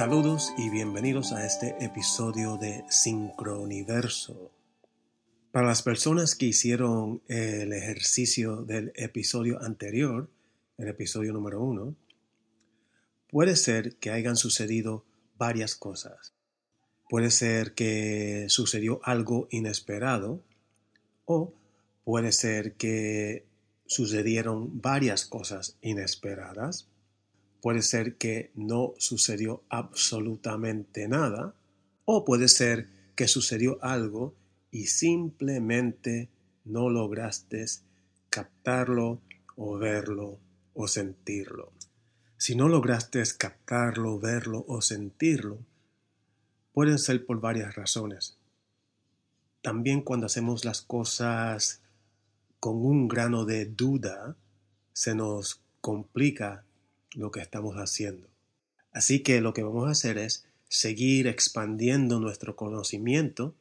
Saludos y bienvenidos a este episodio de Sincroniverso. Para las personas que hicieron el ejercicio del episodio anterior, el episodio número uno, puede ser que hayan sucedido varias cosas. Puede ser que sucedió algo inesperado o puede ser que sucedieron varias cosas inesperadas. Puede ser que no sucedió absolutamente nada o puede ser que sucedió algo y simplemente no lograste captarlo o verlo o sentirlo. Si no lograste captarlo, verlo o sentirlo, pueden ser por varias razones. También cuando hacemos las cosas con un grano de duda, se nos complica lo que estamos haciendo. Así que lo que vamos a hacer es seguir expandiendo nuestro conocimiento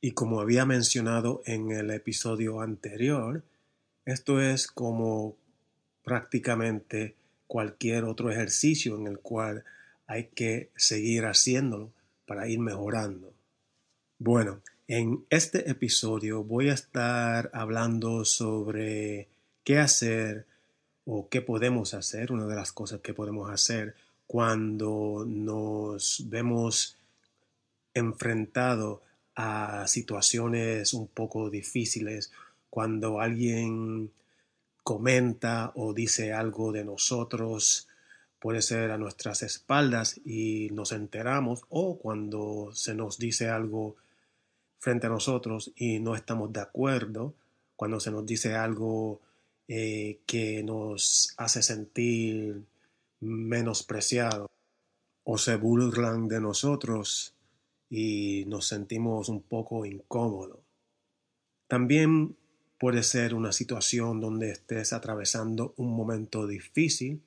y como había mencionado en el episodio anterior, esto es como prácticamente cualquier otro ejercicio en el cual hay que seguir haciéndolo para ir mejorando. Bueno, en este episodio voy a estar hablando sobre qué hacer o qué podemos hacer, una de las cosas que podemos hacer cuando nos vemos enfrentados a situaciones un poco difíciles, cuando alguien comenta o dice algo de nosotros, puede ser a nuestras espaldas y nos enteramos, o cuando se nos dice algo frente a nosotros y no estamos de acuerdo, cuando se nos dice algo eh, que nos hace sentir menospreciado o se burlan de nosotros y nos sentimos un poco incómodos. También puede ser una situación donde estés atravesando un momento difícil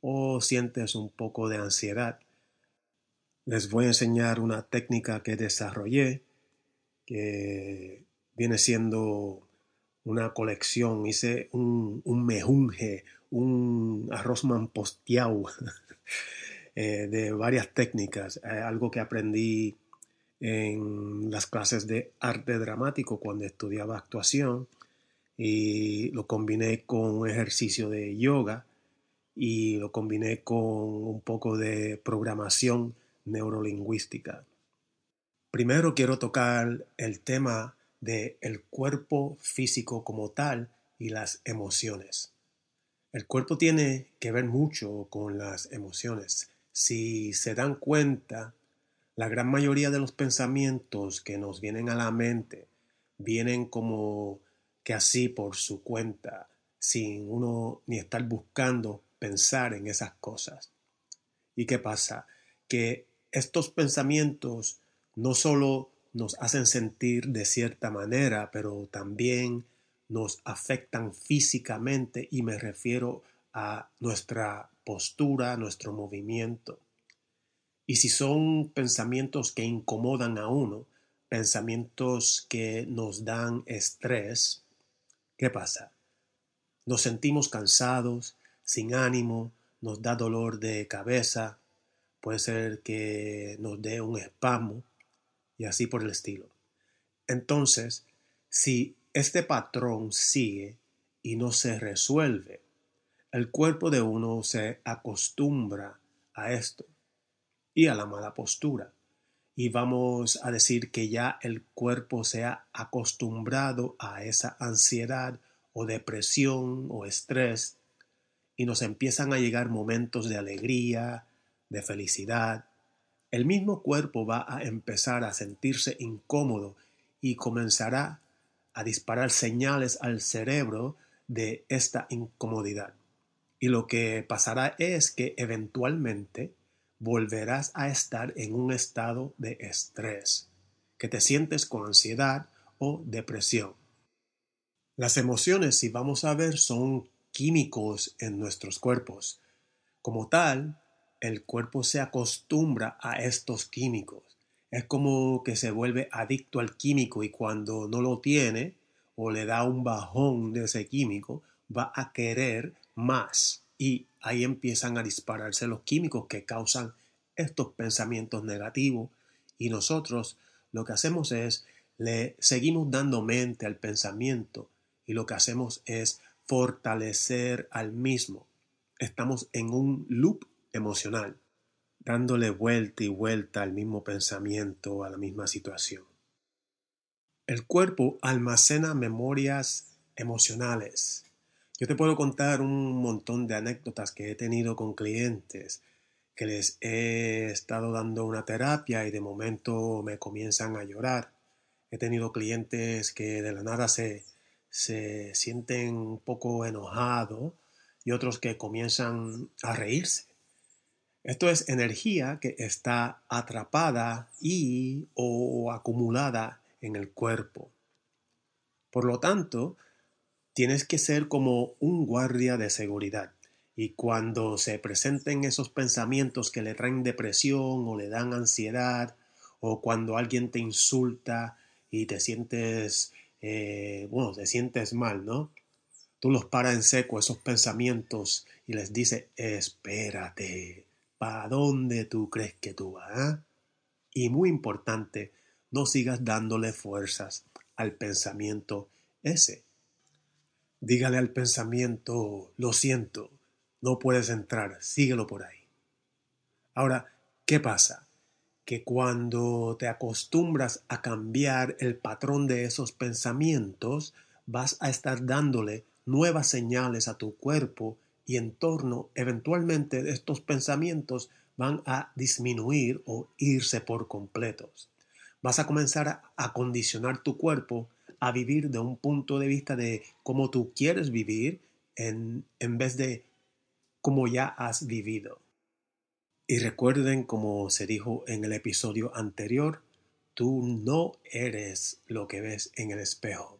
o sientes un poco de ansiedad. Les voy a enseñar una técnica que desarrollé que viene siendo una colección. Hice un, un mejunje, un arroz mamposteado eh, de varias técnicas, eh, algo que aprendí en las clases de arte dramático cuando estudiaba actuación y lo combiné con un ejercicio de yoga y lo combiné con un poco de programación neurolingüística. Primero quiero tocar el tema de el cuerpo físico como tal y las emociones. El cuerpo tiene que ver mucho con las emociones. Si se dan cuenta, la gran mayoría de los pensamientos que nos vienen a la mente vienen como que así por su cuenta, sin uno ni estar buscando pensar en esas cosas. ¿Y qué pasa? Que estos pensamientos no solo nos hacen sentir de cierta manera, pero también nos afectan físicamente y me refiero a nuestra postura, nuestro movimiento. Y si son pensamientos que incomodan a uno, pensamientos que nos dan estrés, ¿qué pasa? Nos sentimos cansados, sin ánimo, nos da dolor de cabeza, puede ser que nos dé un espasmo y así por el estilo. Entonces, si este patrón sigue y no se resuelve, el cuerpo de uno se acostumbra a esto y a la mala postura. Y vamos a decir que ya el cuerpo se ha acostumbrado a esa ansiedad o depresión o estrés y nos empiezan a llegar momentos de alegría, de felicidad. El mismo cuerpo va a empezar a sentirse incómodo y comenzará a disparar señales al cerebro de esta incomodidad. Y lo que pasará es que eventualmente volverás a estar en un estado de estrés, que te sientes con ansiedad o depresión. Las emociones, si vamos a ver, son químicos en nuestros cuerpos. Como tal, el cuerpo se acostumbra a estos químicos. Es como que se vuelve adicto al químico y cuando no lo tiene o le da un bajón de ese químico, va a querer más y ahí empiezan a dispararse los químicos que causan estos pensamientos negativos y nosotros lo que hacemos es le seguimos dando mente al pensamiento y lo que hacemos es fortalecer al mismo. Estamos en un loop emocional, dándole vuelta y vuelta al mismo pensamiento, a la misma situación. El cuerpo almacena memorias emocionales. Yo te puedo contar un montón de anécdotas que he tenido con clientes que les he estado dando una terapia y de momento me comienzan a llorar. He tenido clientes que de la nada se, se sienten un poco enojados y otros que comienzan a reírse. Esto es energía que está atrapada y o acumulada en el cuerpo. Por lo tanto, tienes que ser como un guardia de seguridad. Y cuando se presenten esos pensamientos que le traen depresión o le dan ansiedad, o cuando alguien te insulta y te sientes, eh, bueno, te sientes mal, ¿no? Tú los paras en seco esos pensamientos y les dices, espérate, ¿para dónde tú crees que tú vas? Y muy importante, no sigas dándole fuerzas al pensamiento ese. Dígale al pensamiento, lo siento, no puedes entrar, síguelo por ahí. Ahora, ¿qué pasa? Que cuando te acostumbras a cambiar el patrón de esos pensamientos, vas a estar dándole nuevas señales a tu cuerpo y entorno, eventualmente estos pensamientos van a disminuir o irse por completos. Vas a comenzar a acondicionar tu cuerpo a vivir de un punto de vista de cómo tú quieres vivir en, en vez de cómo ya has vivido. Y recuerden, como se dijo en el episodio anterior, tú no eres lo que ves en el espejo,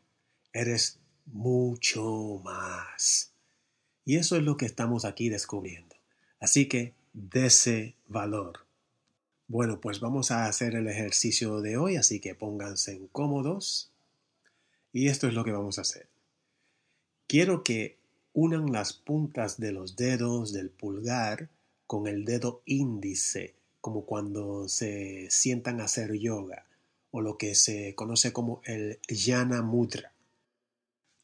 eres mucho más. Y eso es lo que estamos aquí descubriendo. Así que dese valor. Bueno, pues vamos a hacer el ejercicio de hoy, así que pónganse cómodos y esto es lo que vamos a hacer. Quiero que unan las puntas de los dedos del pulgar con el dedo índice, como cuando se sientan a hacer yoga, o lo que se conoce como el Yana Mudra.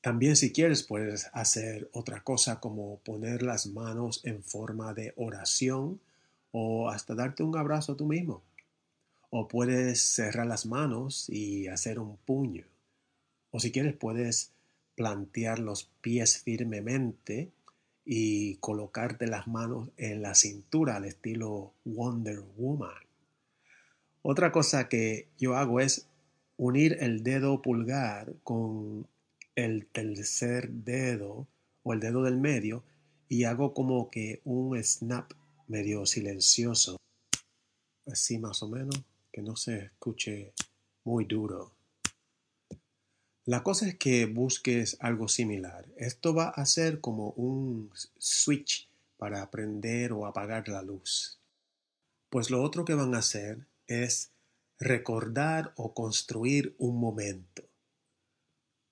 También si quieres puedes hacer otra cosa como poner las manos en forma de oración o hasta darte un abrazo tú mismo. O puedes cerrar las manos y hacer un puño. O si quieres puedes plantear los pies firmemente y colocarte las manos en la cintura al estilo Wonder Woman. Otra cosa que yo hago es unir el dedo pulgar con el tercer dedo o el dedo del medio y hago como que un snap medio silencioso. Así más o menos, que no se escuche muy duro. La cosa es que busques algo similar. Esto va a ser como un switch para prender o apagar la luz. Pues lo otro que van a hacer es recordar o construir un momento.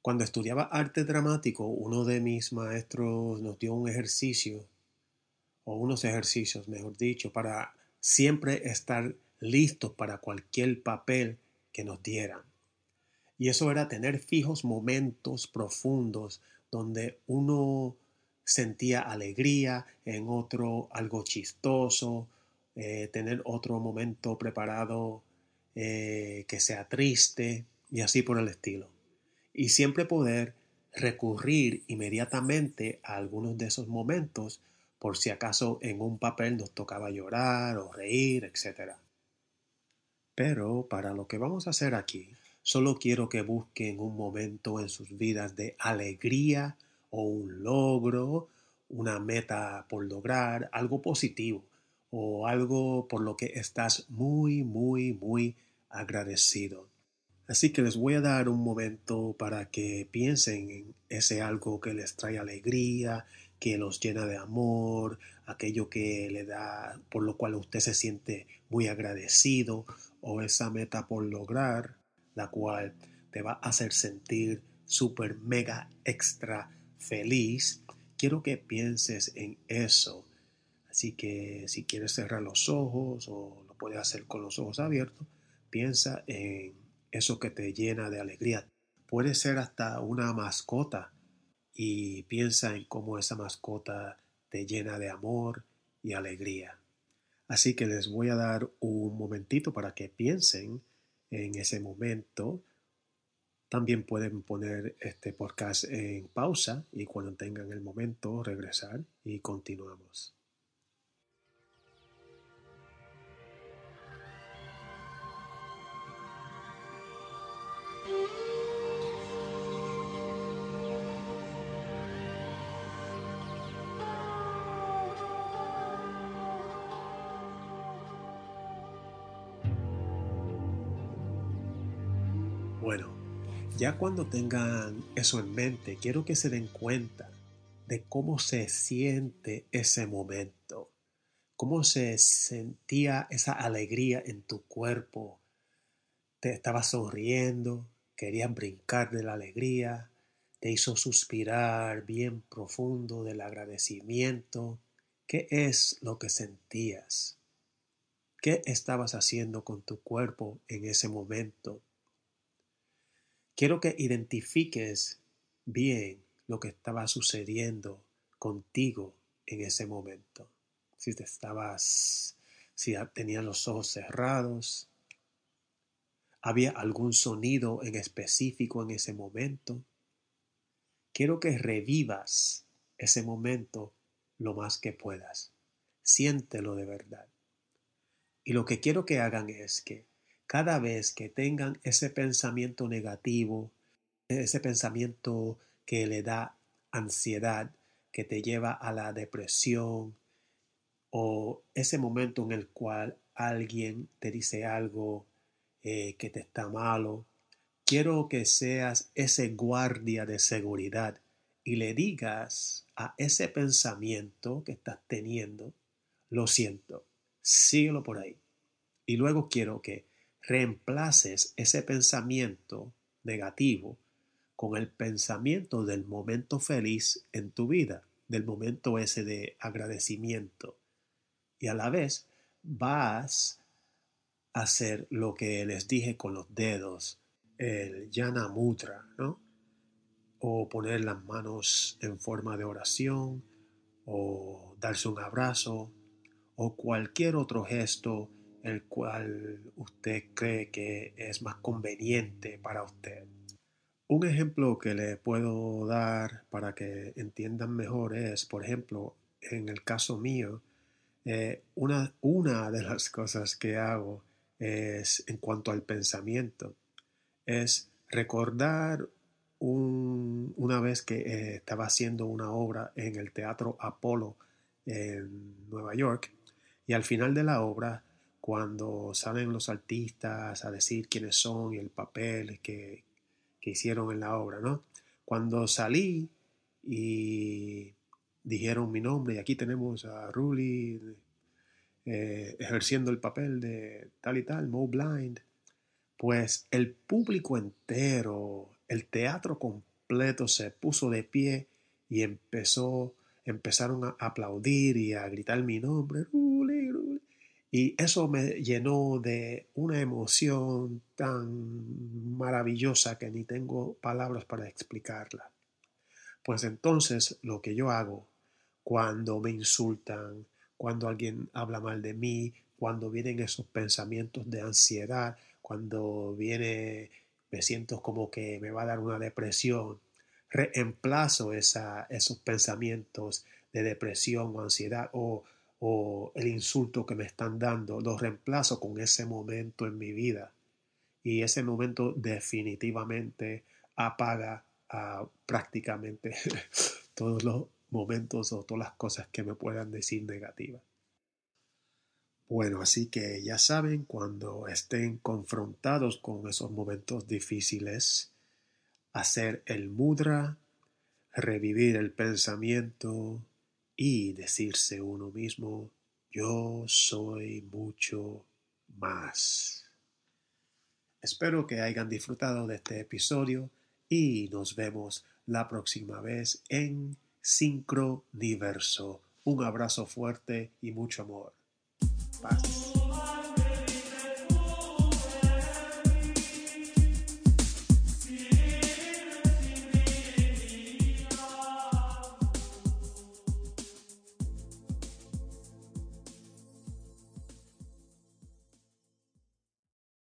Cuando estudiaba arte dramático, uno de mis maestros nos dio un ejercicio, o unos ejercicios, mejor dicho, para siempre estar listos para cualquier papel que nos dieran. Y eso era tener fijos momentos profundos donde uno sentía alegría, en otro algo chistoso, eh, tener otro momento preparado eh, que sea triste y así por el estilo. Y siempre poder recurrir inmediatamente a algunos de esos momentos por si acaso en un papel nos tocaba llorar o reír, etc. Pero para lo que vamos a hacer aquí, Solo quiero que busquen un momento en sus vidas de alegría o un logro, una meta por lograr, algo positivo o algo por lo que estás muy, muy, muy agradecido. Así que les voy a dar un momento para que piensen en ese algo que les trae alegría, que los llena de amor, aquello que le da, por lo cual usted se siente muy agradecido, o esa meta por lograr, la cual te va a hacer sentir súper mega extra feliz, quiero que pienses en eso. Así que si quieres cerrar los ojos o lo puedes hacer con los ojos abiertos, piensa en eso que te llena de alegría. Puede ser hasta una mascota y piensa en cómo esa mascota te llena de amor y alegría. Así que les voy a dar un momentito para que piensen en ese momento. También pueden poner este podcast en pausa y cuando tengan el momento regresar y continuamos. Ya cuando tengan eso en mente, quiero que se den cuenta de cómo se siente ese momento, cómo se sentía esa alegría en tu cuerpo. Te estabas sonriendo, querías brincar de la alegría, te hizo suspirar bien profundo del agradecimiento. ¿Qué es lo que sentías? ¿Qué estabas haciendo con tu cuerpo en ese momento? Quiero que identifiques bien lo que estaba sucediendo contigo en ese momento. Si te estabas, si tenías los ojos cerrados, había algún sonido en específico en ese momento. Quiero que revivas ese momento lo más que puedas. Siéntelo de verdad. Y lo que quiero que hagan es que cada vez que tengan ese pensamiento negativo, ese pensamiento que le da ansiedad, que te lleva a la depresión, o ese momento en el cual alguien te dice algo eh, que te está malo, quiero que seas ese guardia de seguridad y le digas a ese pensamiento que estás teniendo, lo siento, síguelo por ahí. Y luego quiero que reemplaces ese pensamiento negativo con el pensamiento del momento feliz en tu vida, del momento ese de agradecimiento. Y a la vez vas a hacer lo que les dije con los dedos, el yana mudra, ¿no? O poner las manos en forma de oración, o darse un abrazo, o cualquier otro gesto el cual usted cree que es más conveniente para usted. Un ejemplo que le puedo dar para que entiendan mejor es, por ejemplo, en el caso mío, eh, una, una de las cosas que hago es en cuanto al pensamiento, es recordar una vez que eh, estaba haciendo una obra en el Teatro Apolo en Nueva York y al final de la obra cuando salen los artistas a decir quiénes son y el papel que, hicieron en la obra, ¿no? Cuando salí y dijeron mi nombre y aquí tenemos a Ruli eh, ejerciendo el papel de tal y tal, Mo Blind, pues el público entero, el teatro completo se puso de pie y empezó, empezaron a aplaudir y a gritar mi nombre, Ruli, y eso me llenó de una emoción tan maravillosa que ni tengo palabras para explicarla. Pues entonces lo que yo hago cuando me insultan, cuando alguien habla mal de mí, cuando vienen esos pensamientos de ansiedad, cuando viene, me siento como que me va a dar una depresión, reemplazo esa, esos pensamientos de depresión o ansiedad o o el insulto que me están dando, lo reemplazo con ese momento en mi vida. Y ese momento definitivamente apaga prácticamente todos los momentos o todas las cosas que me puedan decir negativas. Bueno, así que ya saben, cuando estén confrontados con esos momentos difíciles, hacer el mudra, revivir el pensamiento, y decirse uno mismo, yo soy mucho más. Espero que hayan disfrutado de este episodio y nos vemos la próxima vez en Sincroniverso Un abrazo fuerte y mucho amor.